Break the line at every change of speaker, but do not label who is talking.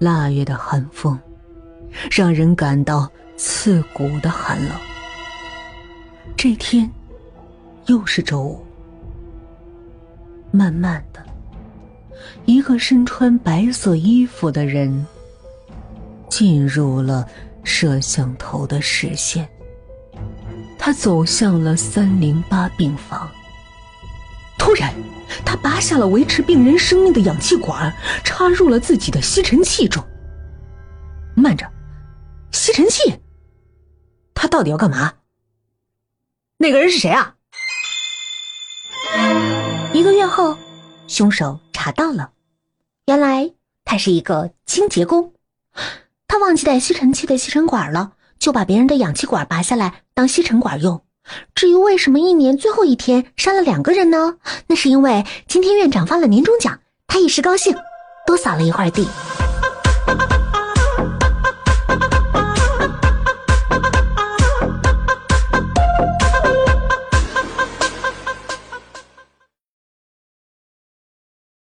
腊月的寒风，让人感到刺骨的寒冷。这天，又是周五。慢慢的，一个身穿白色衣服的人进入了摄像头的视线。他走向了三零八病房。突然，他拔下了维持病人生命的氧气管，插入了自己的吸尘器中。慢着，吸尘器，他到底要干嘛？那个人是谁啊？
一个月后，凶手查到了，原来他是一个清洁工，他忘记带吸尘器的吸尘管了，就把别人的氧气管拔下来当吸尘管用。至于为什么一年最后一天杀了两个人呢？那是因为今天院长发了年终奖，他一时高兴，多扫了一会儿地。